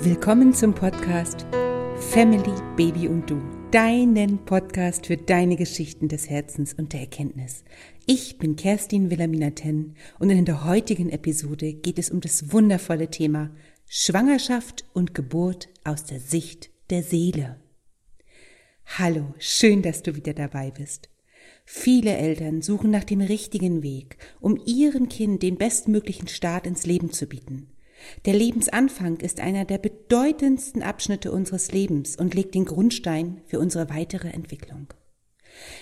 Willkommen zum Podcast Family, Baby und Du, deinen Podcast für deine Geschichten des Herzens und der Erkenntnis. Ich bin Kerstin Wilhelmina Ten und in der heutigen Episode geht es um das wundervolle Thema Schwangerschaft und Geburt aus der Sicht der Seele. Hallo, schön, dass du wieder dabei bist. Viele Eltern suchen nach dem richtigen Weg, um ihrem Kind den bestmöglichen Start ins Leben zu bieten. Der Lebensanfang ist einer der bedeutendsten Abschnitte unseres Lebens und legt den Grundstein für unsere weitere Entwicklung.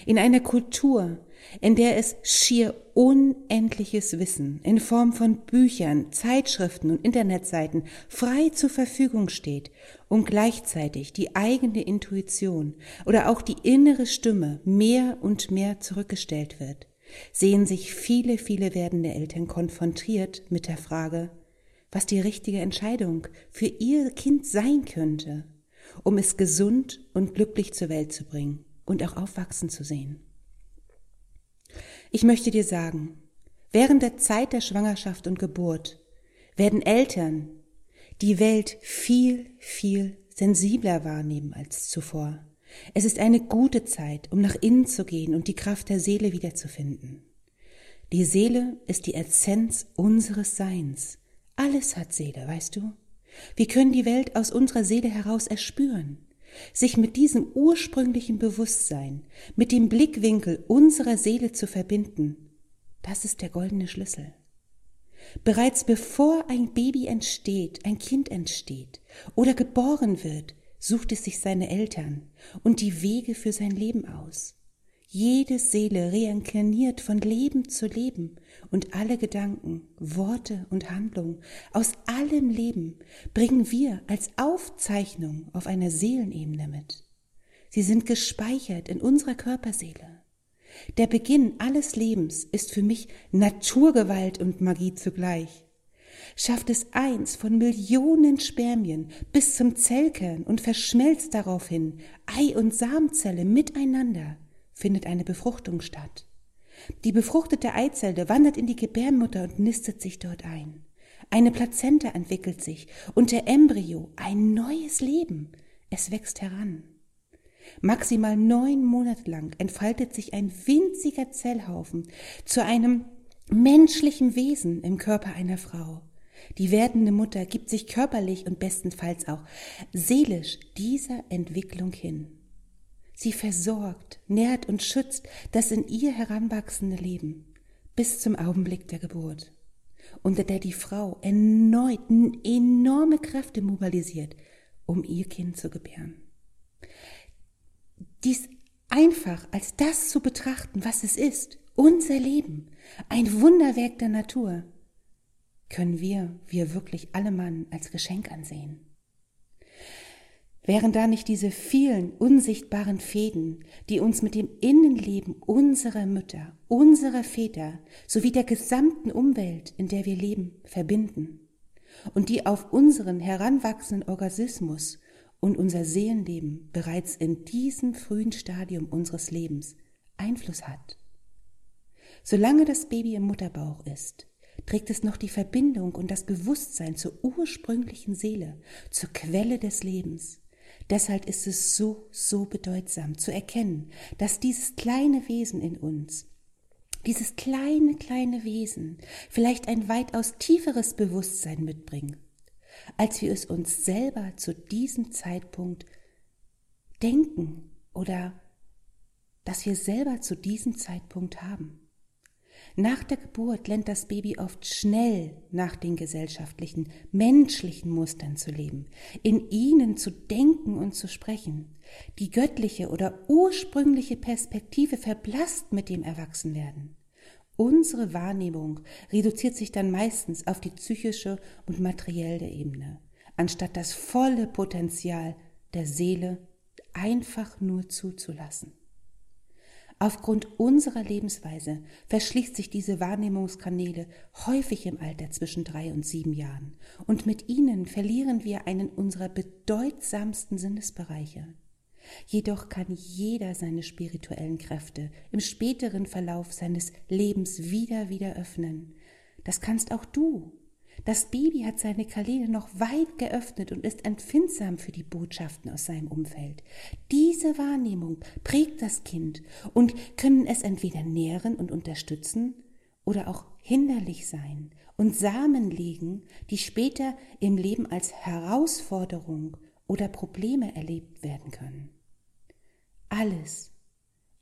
In einer Kultur, in der es schier unendliches Wissen in Form von Büchern, Zeitschriften und Internetseiten frei zur Verfügung steht und gleichzeitig die eigene Intuition oder auch die innere Stimme mehr und mehr zurückgestellt wird, sehen sich viele, viele werdende Eltern konfrontiert mit der Frage, was die richtige Entscheidung für ihr Kind sein könnte, um es gesund und glücklich zur Welt zu bringen und auch aufwachsen zu sehen. Ich möchte dir sagen, während der Zeit der Schwangerschaft und Geburt werden Eltern die Welt viel, viel sensibler wahrnehmen als zuvor. Es ist eine gute Zeit, um nach innen zu gehen und die Kraft der Seele wiederzufinden. Die Seele ist die Essenz unseres Seins. Alles hat Seele, weißt du? Wir können die Welt aus unserer Seele heraus erspüren. Sich mit diesem ursprünglichen Bewusstsein, mit dem Blickwinkel unserer Seele zu verbinden, das ist der goldene Schlüssel. Bereits bevor ein Baby entsteht, ein Kind entsteht oder geboren wird, sucht es sich seine Eltern und die Wege für sein Leben aus. Jede Seele reinkarniert von Leben zu Leben und alle Gedanken, Worte und Handlungen aus allem Leben bringen wir als Aufzeichnung auf einer Seelenebene mit. Sie sind gespeichert in unserer Körperseele. Der Beginn alles Lebens ist für mich Naturgewalt und Magie zugleich. Schafft es eins von Millionen Spermien bis zum Zellkern und verschmelzt daraufhin Ei und Samenzelle miteinander, findet eine Befruchtung statt. Die befruchtete Eizelle wandert in die Gebärmutter und nistet sich dort ein. Eine Plazenta entwickelt sich und der Embryo ein neues Leben. Es wächst heran. Maximal neun Monate lang entfaltet sich ein winziger Zellhaufen zu einem menschlichen Wesen im Körper einer Frau. Die werdende Mutter gibt sich körperlich und bestenfalls auch seelisch dieser Entwicklung hin. Sie versorgt, nährt und schützt das in ihr heranwachsende Leben bis zum Augenblick der Geburt, unter der die Frau erneut enorme Kräfte mobilisiert, um ihr Kind zu gebären. Dies einfach als das zu betrachten, was es ist, unser Leben, ein Wunderwerk der Natur, können wir, wir wirklich alle Mann als Geschenk ansehen. Wären da nicht diese vielen unsichtbaren Fäden, die uns mit dem Innenleben unserer Mütter, unserer Väter sowie der gesamten Umwelt, in der wir leben, verbinden und die auf unseren heranwachsenden Organismus und unser Seelenleben bereits in diesem frühen Stadium unseres Lebens Einfluss hat. Solange das Baby im Mutterbauch ist, trägt es noch die Verbindung und das Bewusstsein zur ursprünglichen Seele, zur Quelle des Lebens. Deshalb ist es so, so bedeutsam zu erkennen, dass dieses kleine Wesen in uns, dieses kleine, kleine Wesen vielleicht ein weitaus tieferes Bewusstsein mitbringt, als wir es uns selber zu diesem Zeitpunkt denken oder dass wir selber zu diesem Zeitpunkt haben. Nach der Geburt lernt das Baby oft schnell nach den gesellschaftlichen, menschlichen Mustern zu leben, in ihnen zu denken und zu sprechen. Die göttliche oder ursprüngliche Perspektive verblasst mit dem Erwachsenwerden. Unsere Wahrnehmung reduziert sich dann meistens auf die psychische und materielle Ebene, anstatt das volle Potenzial der Seele einfach nur zuzulassen. Aufgrund unserer Lebensweise verschließt sich diese Wahrnehmungskanäle häufig im Alter zwischen drei und sieben Jahren, und mit ihnen verlieren wir einen unserer bedeutsamsten Sinnesbereiche. Jedoch kann jeder seine spirituellen Kräfte im späteren Verlauf seines Lebens wieder wieder öffnen. Das kannst auch du. Das Baby hat seine Kanäle noch weit geöffnet und ist empfindsam für die Botschaften aus seinem Umfeld. Diese Wahrnehmung prägt das Kind und können es entweder nähren und unterstützen oder auch hinderlich sein und Samen legen, die später im Leben als Herausforderung oder Probleme erlebt werden können. Alles,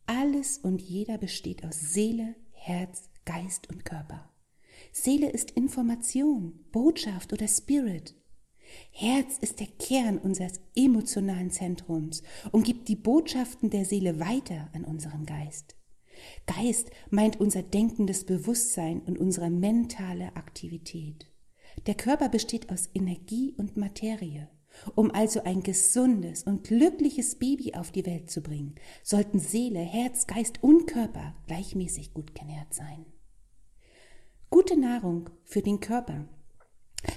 alles und jeder besteht aus Seele, Herz, Geist und Körper. Seele ist Information, Botschaft oder Spirit. Herz ist der Kern unseres emotionalen Zentrums und gibt die Botschaften der Seele weiter an unseren Geist. Geist meint unser denkendes Bewusstsein und unsere mentale Aktivität. Der Körper besteht aus Energie und Materie. Um also ein gesundes und glückliches Baby auf die Welt zu bringen, sollten Seele, Herz, Geist und Körper gleichmäßig gut genährt sein. Gute Nahrung für den Körper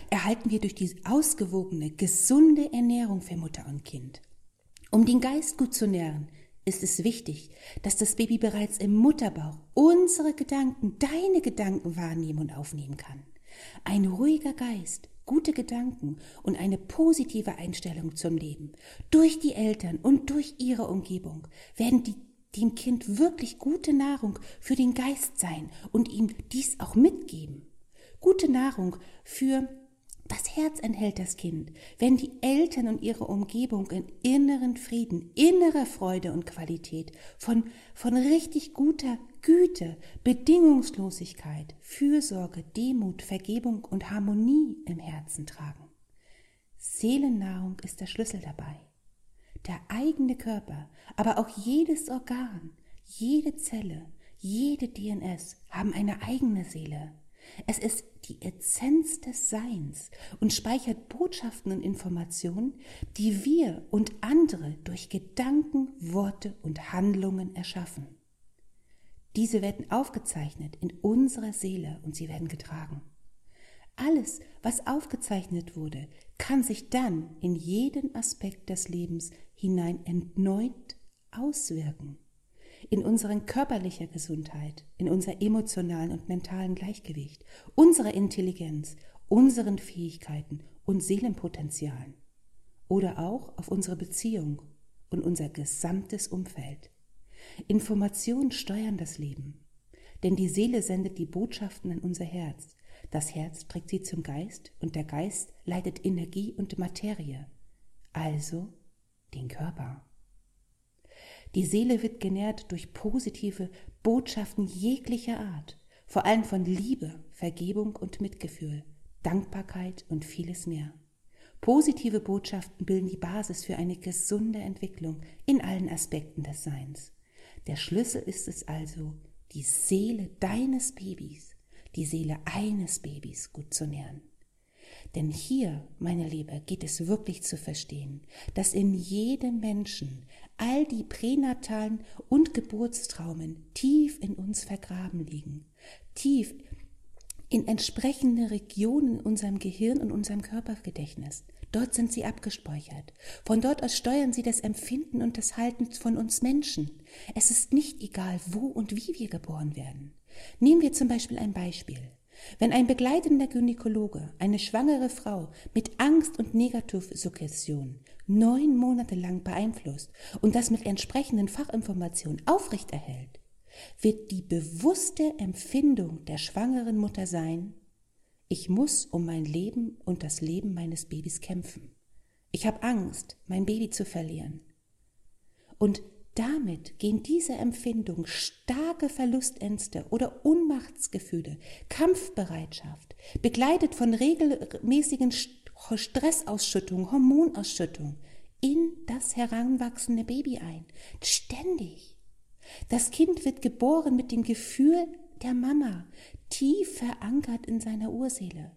erhalten wir durch die ausgewogene, gesunde Ernährung für Mutter und Kind. Um den Geist gut zu nähren, ist es wichtig, dass das Baby bereits im Mutterbauch unsere Gedanken, deine Gedanken wahrnehmen und aufnehmen kann. Ein ruhiger Geist, gute Gedanken und eine positive Einstellung zum Leben durch die Eltern und durch ihre Umgebung werden die, dem Kind wirklich gute Nahrung für den Geist sein und ihm dies auch mitgeben. Gute Nahrung für das Herz enthält das Kind, wenn die Eltern und ihre Umgebung in inneren Frieden, innerer Freude und Qualität, von, von richtig guter Güte, Bedingungslosigkeit, Fürsorge, Demut, Vergebung und Harmonie im Herzen tragen. Seelennahrung ist der Schlüssel dabei. Der eigene Körper, aber auch jedes Organ, jede Zelle, jede DNS haben eine eigene Seele. Es ist die Essenz des Seins und speichert Botschaften und Informationen, die wir und andere durch Gedanken, Worte und Handlungen erschaffen. Diese werden aufgezeichnet in unserer Seele und sie werden getragen. Alles, was aufgezeichnet wurde, kann sich dann in jeden Aspekt des Lebens hinein erneut auswirken in unseren körperlicher Gesundheit, in unser emotionalen und mentalen Gleichgewicht, unserer Intelligenz, unseren Fähigkeiten und Seelenpotenzialen oder auch auf unsere Beziehung und unser gesamtes Umfeld. Informationen steuern das Leben, denn die Seele sendet die Botschaften in unser Herz. Das Herz trägt sie zum Geist und der Geist leitet Energie und Materie, also den Körper. Die Seele wird genährt durch positive Botschaften jeglicher Art, vor allem von Liebe, Vergebung und Mitgefühl, Dankbarkeit und vieles mehr. Positive Botschaften bilden die Basis für eine gesunde Entwicklung in allen Aspekten des Seins. Der Schlüssel ist es also, die Seele deines Babys, die Seele eines Babys gut zu nähren. Denn hier, meine Liebe, geht es wirklich zu verstehen, dass in jedem Menschen all die pränatalen und Geburtstraumen tief in uns vergraben liegen, tief in entsprechende Regionen in unserem Gehirn und unserem Körpergedächtnis. Dort sind sie abgespeichert. Von dort aus steuern sie das Empfinden und das Halten von uns Menschen. Es ist nicht egal, wo und wie wir geboren werden. Nehmen wir zum Beispiel ein Beispiel. Wenn ein begleitender Gynäkologe eine schwangere Frau mit Angst und Negativsuggestion neun Monate lang beeinflusst und das mit entsprechenden Fachinformationen aufrechterhält, wird die bewusste Empfindung der schwangeren Mutter sein, ich muss um mein Leben und das Leben meines Babys kämpfen. Ich habe Angst, mein Baby zu verlieren. Und damit gehen diese Empfindungen, starke Verlustängste oder Unmachtsgefühle, Kampfbereitschaft, begleitet von regelmäßigen Stressausschüttung, Hormonausschüttung, in das heranwachsende Baby ein. Ständig. Das Kind wird geboren mit dem Gefühl der Mama, tief verankert in seiner Urseele.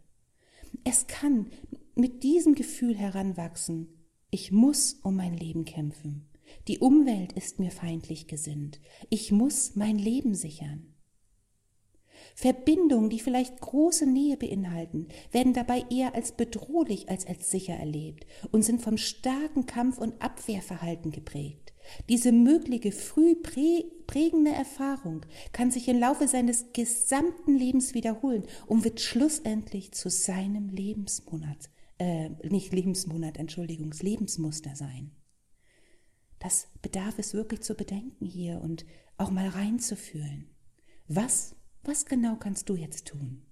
Es kann mit diesem Gefühl heranwachsen, ich muss um mein Leben kämpfen. Die Umwelt ist mir feindlich gesinnt. Ich muss mein Leben sichern. Verbindungen, die vielleicht große Nähe beinhalten, werden dabei eher als bedrohlich als als sicher erlebt und sind vom starken Kampf- und Abwehrverhalten geprägt. Diese mögliche früh prägende Erfahrung kann sich im Laufe seines gesamten Lebens wiederholen und wird schlussendlich zu seinem Lebensmonat, äh, nicht Lebensmonat, Entschuldigung, Lebensmuster sein. Das bedarf es wirklich zu bedenken hier und auch mal reinzufühlen. Was, was genau kannst du jetzt tun?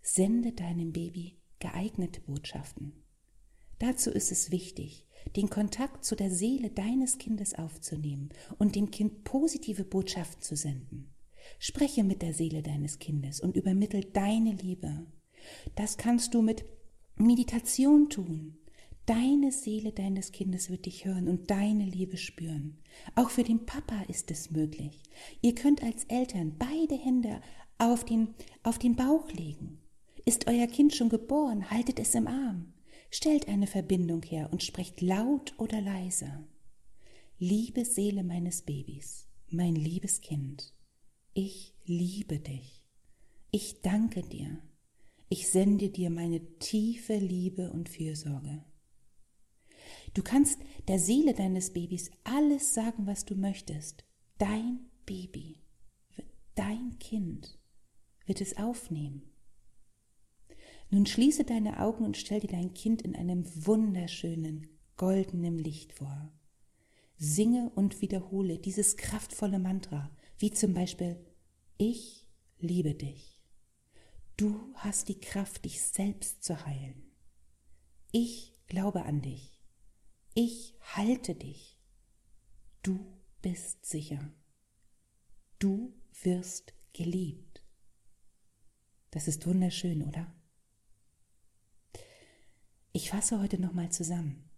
Sende deinem Baby geeignete Botschaften. Dazu ist es wichtig, den Kontakt zu der Seele deines Kindes aufzunehmen und dem Kind positive Botschaften zu senden. Spreche mit der Seele deines Kindes und übermittel deine Liebe. Das kannst du mit Meditation tun. Deine Seele deines Kindes wird dich hören und deine Liebe spüren. Auch für den Papa ist es möglich. Ihr könnt als Eltern beide Hände auf den, auf den Bauch legen. Ist euer Kind schon geboren, haltet es im Arm. Stellt eine Verbindung her und sprecht laut oder leise. Liebe Seele meines Babys, mein liebes Kind, ich liebe dich. Ich danke dir. Ich sende dir meine tiefe Liebe und Fürsorge. Du kannst der Seele deines Babys alles sagen, was du möchtest. Dein Baby, dein Kind wird es aufnehmen. Nun schließe deine Augen und stell dir dein Kind in einem wunderschönen, goldenen Licht vor. Singe und wiederhole dieses kraftvolle Mantra, wie zum Beispiel Ich liebe dich. Du hast die Kraft, dich selbst zu heilen. Ich glaube an dich. Ich halte dich. Du bist sicher. Du wirst geliebt. Das ist wunderschön, oder? Ich fasse heute nochmal zusammen.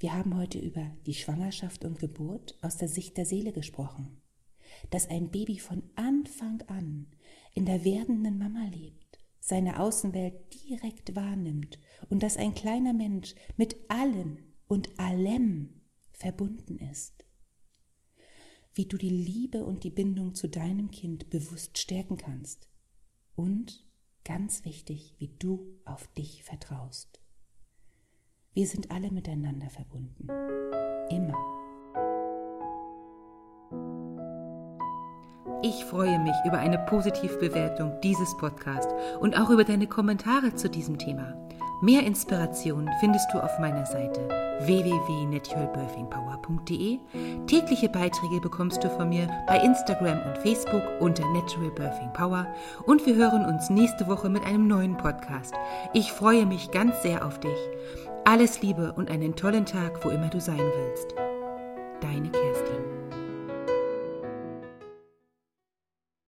Wir haben heute über die Schwangerschaft und Geburt aus der Sicht der Seele gesprochen. Dass ein Baby von Anfang an in der werdenden Mama lebt, seine Außenwelt direkt wahrnimmt und dass ein kleiner Mensch mit allen und allem verbunden ist. Wie du die Liebe und die Bindung zu deinem Kind bewusst stärken kannst. Und, ganz wichtig, wie du auf dich vertraust. Wir sind alle miteinander verbunden. Immer. Ich freue mich über eine Positivbewertung dieses Podcasts und auch über deine Kommentare zu diesem Thema. Mehr Inspiration findest du auf meiner Seite www.naturalbirthingpower.de. Tägliche Beiträge bekommst du von mir bei Instagram und Facebook unter Natural Birthing Power und wir hören uns nächste Woche mit einem neuen Podcast. Ich freue mich ganz sehr auf dich. Alles Liebe und einen tollen Tag, wo immer du sein willst. Deine Kerstin.